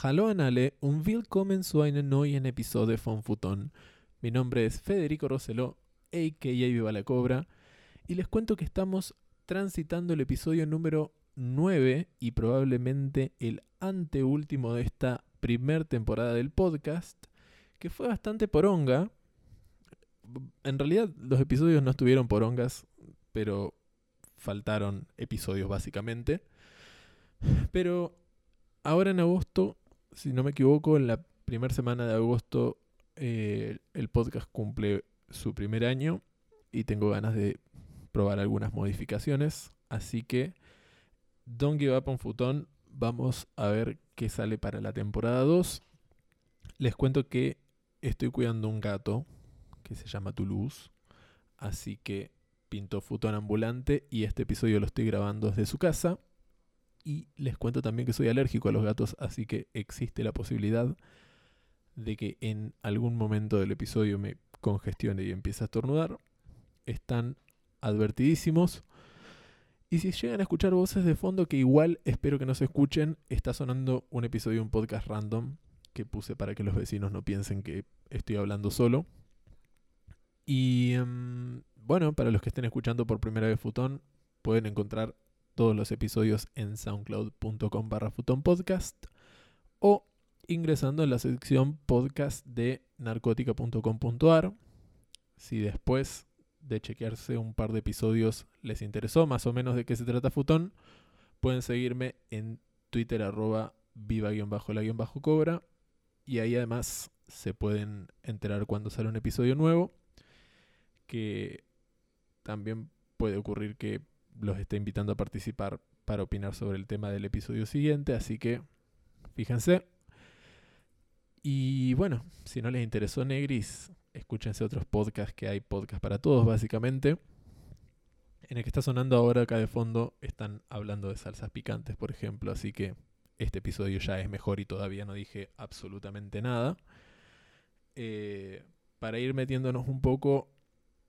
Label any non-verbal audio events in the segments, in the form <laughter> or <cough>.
Hallo an alle und willkommen zu einem neuen Episode von Futon. Mi nombre es Federico Roseló, a.k.a. Viva la Cobra, y les cuento que estamos transitando el episodio número 9 y probablemente el anteúltimo de esta primer temporada del podcast, que fue bastante poronga. En realidad los episodios no estuvieron porongas, pero faltaron episodios básicamente. Pero ahora en agosto, si no me equivoco, en la primera semana de agosto eh, el podcast cumple su primer año y tengo ganas de probar algunas modificaciones. Así que, don't give up on Futón. Vamos a ver qué sale para la temporada 2. Les cuento que estoy cuidando un gato que se llama Toulouse. Así que pinto Futón ambulante y este episodio lo estoy grabando desde su casa. Y les cuento también que soy alérgico a los gatos, así que existe la posibilidad de que en algún momento del episodio me congestione y empiece a estornudar. Están advertidísimos. Y si llegan a escuchar voces de fondo que igual espero que no se escuchen, está sonando un episodio de un podcast random que puse para que los vecinos no piensen que estoy hablando solo. Y em, bueno, para los que estén escuchando por primera vez Futón, pueden encontrar todos los episodios en soundcloud.com barra podcast o ingresando en la sección podcast de narcótica.com.ar. Si después de chequearse un par de episodios les interesó más o menos de qué se trata Futón, pueden seguirme en Twitter arroba viva-la-cobra y ahí además se pueden enterar cuando sale un episodio nuevo que también puede ocurrir que los esté invitando a participar para opinar sobre el tema del episodio siguiente, así que fíjense. Y bueno, si no les interesó Negris, escúchense otros podcasts que hay, podcast para todos básicamente. En el que está sonando ahora acá de fondo están hablando de salsas picantes, por ejemplo, así que este episodio ya es mejor y todavía no dije absolutamente nada. Eh, para ir metiéndonos un poco,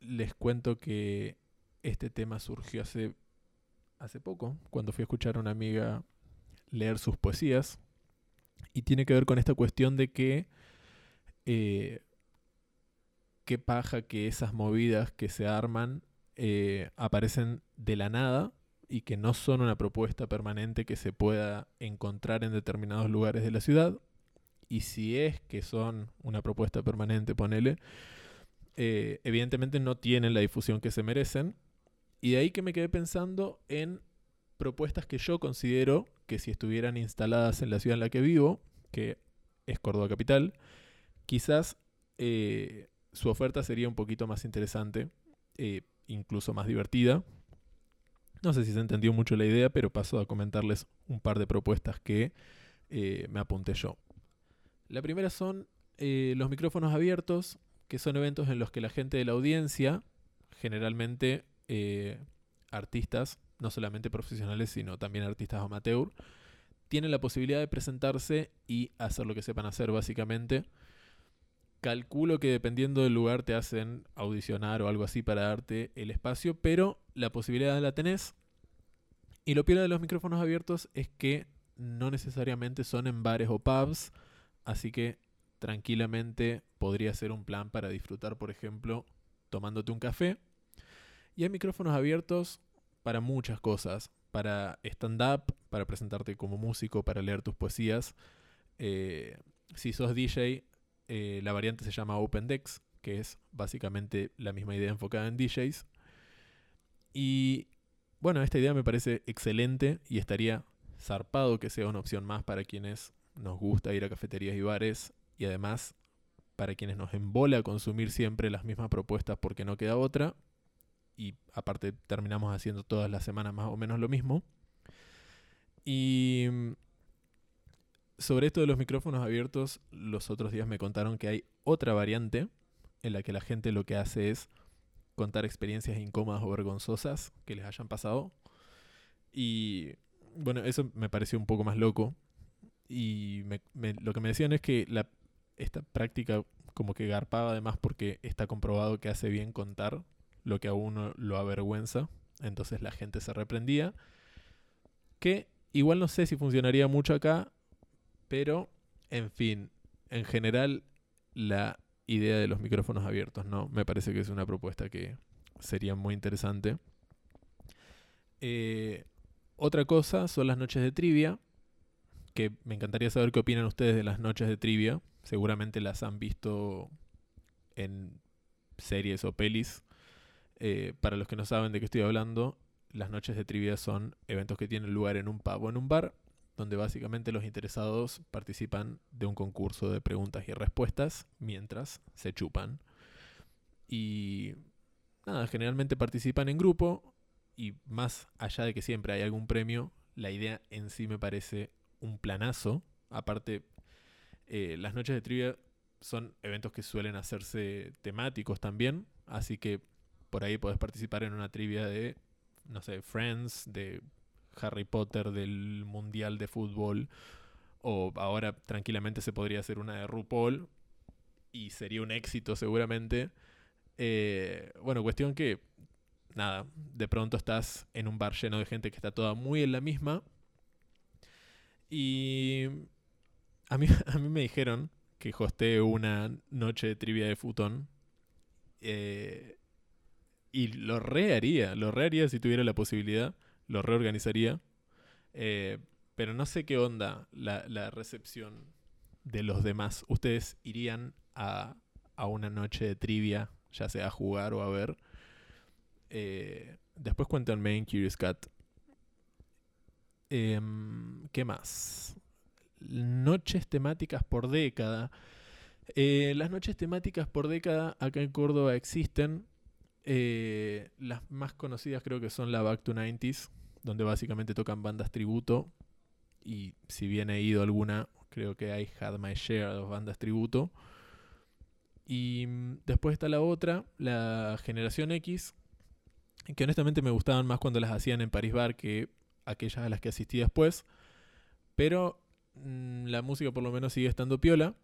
les cuento que este tema surgió hace, hace poco, cuando fui a escuchar a una amiga leer sus poesías. Y tiene que ver con esta cuestión de que eh, qué paja que esas movidas que se arman eh, aparecen de la nada y que no son una propuesta permanente que se pueda encontrar en determinados lugares de la ciudad. Y si es que son una propuesta permanente, ponele, eh, evidentemente no tienen la difusión que se merecen. Y de ahí que me quedé pensando en propuestas que yo considero que si estuvieran instaladas en la ciudad en la que vivo, que es Córdoba Capital, quizás eh, su oferta sería un poquito más interesante, eh, incluso más divertida. No sé si se entendió mucho la idea, pero paso a comentarles un par de propuestas que me apunté yo. La primera son los micrófonos abiertos, que son eventos en los que la gente de la audiencia, generalmente eh, artistas, no solamente profesionales, sino también artistas amateur, tienen la posibilidad de presentarse y hacer lo que sepan hacer básicamente. Calculo que dependiendo del lugar te hacen audicionar o algo así para darte el espacio, pero la posibilidad la tenés. Y lo peor de los micrófonos abiertos es que no necesariamente son en bares o pubs, así que tranquilamente podría ser un plan para disfrutar, por ejemplo, tomándote un café. Y hay micrófonos abiertos para muchas cosas, para stand-up, para presentarte como músico, para leer tus poesías. Eh, si sos DJ, eh, la variante se llama Open Decks, que es básicamente la misma idea enfocada en DJs. Y bueno, esta idea me parece excelente y estaría zarpado que sea una opción más para quienes nos gusta ir a cafeterías y bares y además para quienes nos embola consumir siempre las mismas propuestas porque no queda otra y aparte terminamos haciendo todas las semanas más o menos lo mismo. Y mm, sobre esto de los micrófonos abiertos, los otros días me contaron que hay otra variante en la que la gente lo que hace es contar experiencias incómodas o vergonzosas que les hayan pasado. Y bueno, eso me pareció un poco más loco. Y lo que me decían es que esta práctica como que garpaba además porque está comprobado que hace bien contar lo que a uno lo avergüenza. Entonces la gente se reprendía. Que igual no sé si funcionaría mucho acá, pero En fin, en general, la idea de los micrófonos abiertos, ¿no? Me parece que es una propuesta que sería muy interesante. Eh, otra cosa son las noches de trivia, que me encantaría saber qué opinan ustedes de las noches de trivia. Seguramente las han visto en series o pelis. Eh, para los que no saben de qué estoy hablando, las noches de trivia son eventos que tienen lugar en un pub o en un bar, donde básicamente los interesados participan de un concurso de preguntas y respuestas mientras se chupan. Y nada, generalmente participan en grupo y más allá de que siempre hay algún premio, la idea en sí me parece un planazo. Aparte, eh, las noches de trivia son eventos que suelen hacerse temáticos también, así que por ahí podés participar en una trivia de, no sé, Friends, de Harry Potter, del Mundial de Fútbol, o ahora tranquilamente se podría hacer una de RuPaul, y sería un éxito seguramente. Eh, bueno, cuestión que, nada, de pronto estás en un bar lleno de gente que está toda muy en la misma. Y a mí, <laughs> a mí me dijeron que hosté una noche de trivia de futón. Eh, y lo reharía, lo reharía si tuviera la posibilidad, lo reorganizaría. Eh, pero no sé qué onda la, recepción de los demás. ¿Ustedes irían a, a, una noche de trivia, ya sea a jugar o a ver? Eh, después cuéntanme en Curious Cat. Em, ¿Qué más? noches temáticas por década. Eh, las noches temáticas por década acá en Córdoba existen. Eh, las más conocidas creo que son la Back to 90s, donde básicamente tocan bandas tributo. Y si bien he ido alguna, creo que hay Had My Share de bandas tributo. Y mm, después está la otra, la Generación X, que honestamente me gustaban más cuando las hacían en Paris Bar que aquellas a las que asistí después. Pero Mm, la música por lo menos sigue estando piola.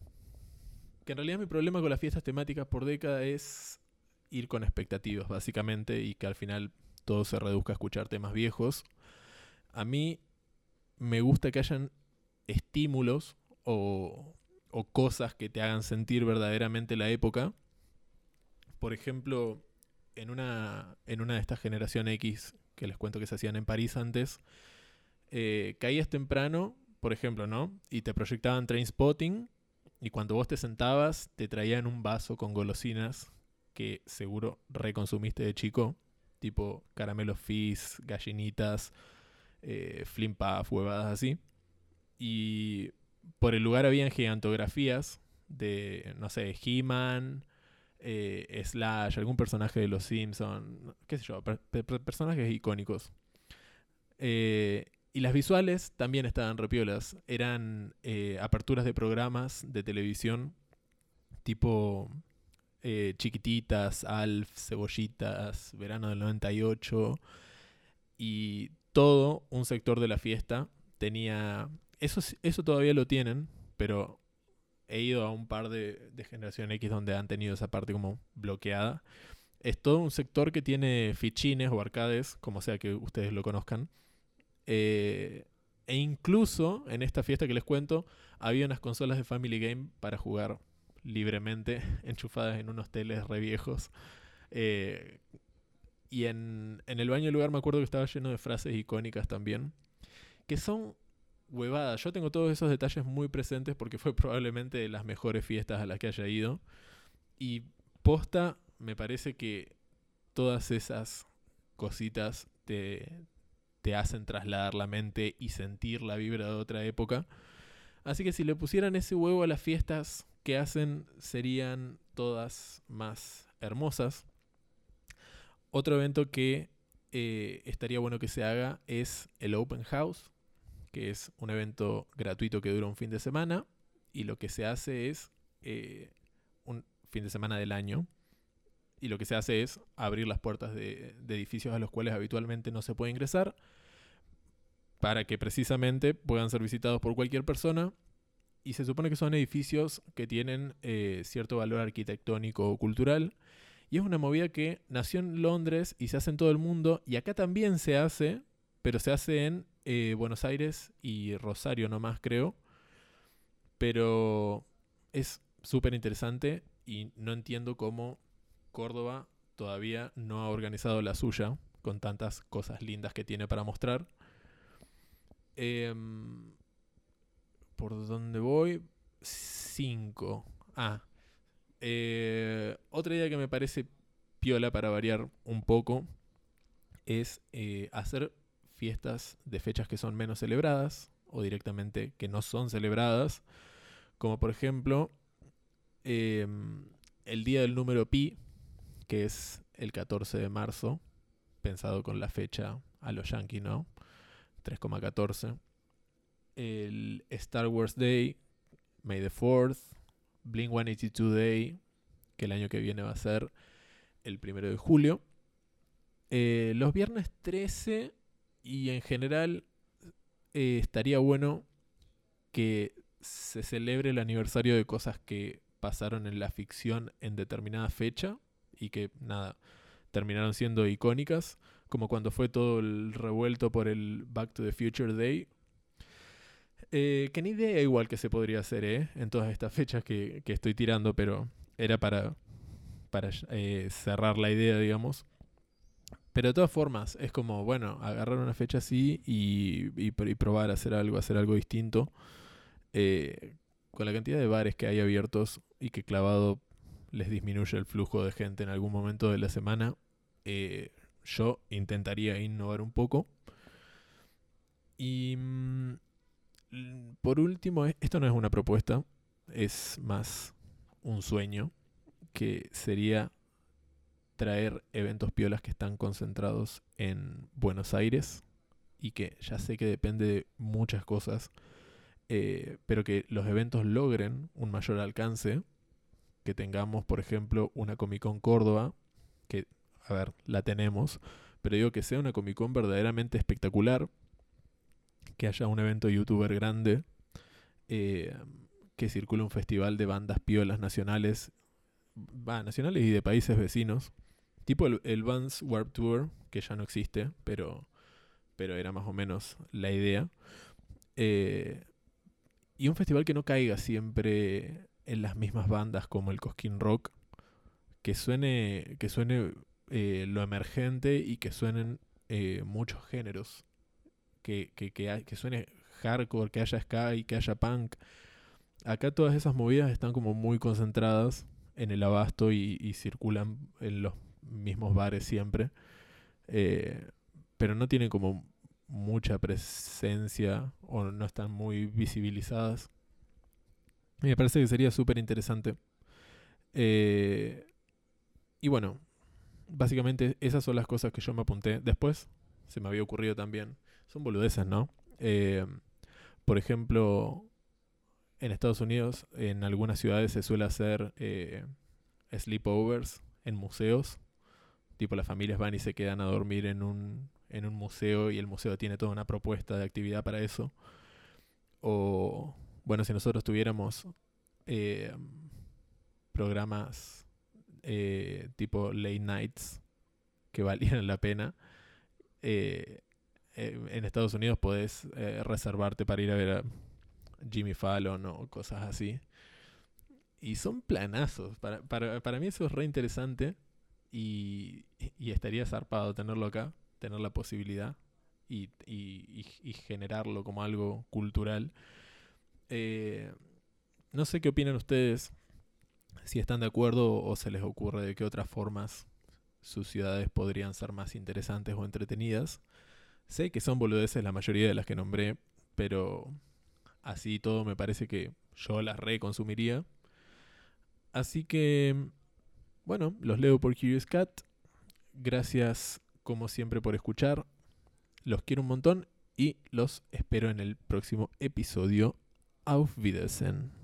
Que en realidad mi problema con las fiestas temáticas por década es ir con expectativas, básicamente, y que al final todo se reduzca a escuchar temas viejos. A mí me gusta que hayan estímulos o, cosas que te hagan sentir verdaderamente la época. Por ejemplo, en una, en una de estas generación X que les cuento que se hacían en París antes, eh, caías temprano por ejemplo, ¿no? Y te proyectaban Train Spotting y cuando vos te sentabas te traían un vaso con golosinas que seguro reconsumiste de chico, tipo caramelos fizz, gallinitas, eh, flimpa, huevadas así. Y por el lugar habían gigantografías de, no sé, He-Man, eh, Slash, algún personaje de los Simpsons, qué sé yo, personajes icónicos. Eh, y las visuales también estaban repiolas. Eran eh, aperturas de programas de televisión tipo eh, Chiquititas, Alf, Cebollitas, Verano del 98. Y todo un sector de la fiesta tenía... Eso, eso todavía lo tienen, pero he ido a un par de, Generación X donde han tenido esa parte como bloqueada. Es todo un sector que tiene fichines o arcades, como sea que ustedes lo conozcan eh, e incluso en esta fiesta que les cuento, había unas consolas de Family Game para jugar libremente, <laughs> enchufadas en unos teles re viejos. Eh, y en, en, el baño del lugar me acuerdo que estaba lleno de frases icónicas también, que son huevadas. Yo tengo todos esos detalles muy presentes porque fue probablemente de las mejores fiestas a las que haya ido. Y posta, me parece que todas esas cositas te, te hacen trasladar la mente y sentir la vibra de otra época. Así que si le pusieran ese huevo a las fiestas que hacen, serían todas más hermosas. Otro evento que eh, estaría bueno que se haga es el Open House, que es un evento gratuito que dura un fin de semana y lo que se hace es eh, un fin de semana del año y lo que se hace es abrir las puertas de, edificios a los cuales habitualmente no se puede ingresar para que precisamente puedan ser visitados por cualquier persona. Y se supone que son edificios que tienen eh, cierto valor arquitectónico o cultural. Y es una movida que nació en Londres y se hace en todo el mundo. Y acá también se hace, pero se hace en eh, Buenos Aires y Rosario nomás, creo. Pero es súper interesante y no entiendo cómo Córdoba todavía no ha organizado la suya con tantas cosas lindas que tiene para mostrar. Em, ¿Por dónde voy? 5. Ah. Eh, otra idea que me parece piola para variar un poco es eh, hacer fiestas de fechas que son menos celebradas o directamente que no son celebradas, como por ejemplo em, el día del número pi, que es el 14 de marzo, pensado con la fecha a los yankees, ¿no? 3,14. El Star Wars Day, May the 4th, Blink 182 Day, que el año que viene va a ser el primero de julio. Eh, los viernes 13 y en general eh, estaría bueno que se celebre el aniversario de cosas que pasaron en la ficción en determinada fecha y que nada, terminaron siendo icónicas, como cuando fue todo el revuelto por el Back to the Future Day. Eh, que ni idea igual que se podría hacer, ¿eh? En todas estas fechas que, estoy tirando, pero era para, para eh, cerrar la idea, digamos. Pero de todas formas, es como, bueno, agarrar una fecha así y, y, probar a hacer algo, hacer algo distinto. Eh, con la cantidad de bares que hay abiertos y que clavado les disminuye el flujo de gente en algún momento de la semana, eh, yo intentaría innovar un poco. Y mm, por último, e, esto no es una propuesta, es más un sueño, que sería traer eventos piolas que están concentrados en Buenos Aires y que ya sé que depende de muchas cosas, eh, pero que los eventos logren un mayor alcance que tengamos, por ejemplo, una Comic Con Córdoba, que, a ver, la tenemos, pero digo que sea una Comic Con verdaderamente espectacular, que haya un evento youtuber grande, eh, que circule un festival de bandas piolas nacionales, nacionales y de países vecinos, tipo el, el Vans Warp Tour, que ya no existe, pero, pero era más o menos la idea. Eh, y un festival que no caiga siempre en las mismas bandas como el Cosquín Rock, que suene, que suene eh, lo emergente y que suenen muchos géneros, que, que, que, suene hardcore, que haya ska y que haya punk. Acá todas esas movidas están como muy concentradas en el abasto y, circulan en los mismos bares siempre, eh, pero no tienen como mucha presencia o no están muy visibilizadas me parece que sería súper interesante. Eh, y bueno, básicamente esas son las cosas que yo me apunté. Después se me había ocurrido también. Son boludeces, ¿no? Eh, por ejemplo, en Estados Unidos, en algunas ciudades se suele hacer eh, sleepovers en museos. Tipo, las familias van y se quedan a dormir en un, en un museo y el museo tiene toda una propuesta de actividad para eso. O bueno, si nosotros tuviéramos eh, programas eh, tipo late nights que <laughs> valieran la pena, eh, en Estados Unidos podés reservarte para ir a ver a Jimmy Fallon o cosas así. Y son planazos. Para, para, para mí eso es re interesante y, y, estaría zarpado tenerlo acá, tener la posibilidad y, y, y generarlo como algo cultural. Eh, no sé qué opinan ustedes, si están de acuerdo o se les ocurre de qué otras formas sus ciudades podrían ser más interesantes o entretenidas. Sé que son boludeces la mayoría de las que nombré, pero así todo me parece que yo las reconsumiría. Así que, bueno, los leo por Curious Cat. Gracias como siempre por escuchar. Los quiero un montón y los espero en el próximo episodio Auf Wiedersehen.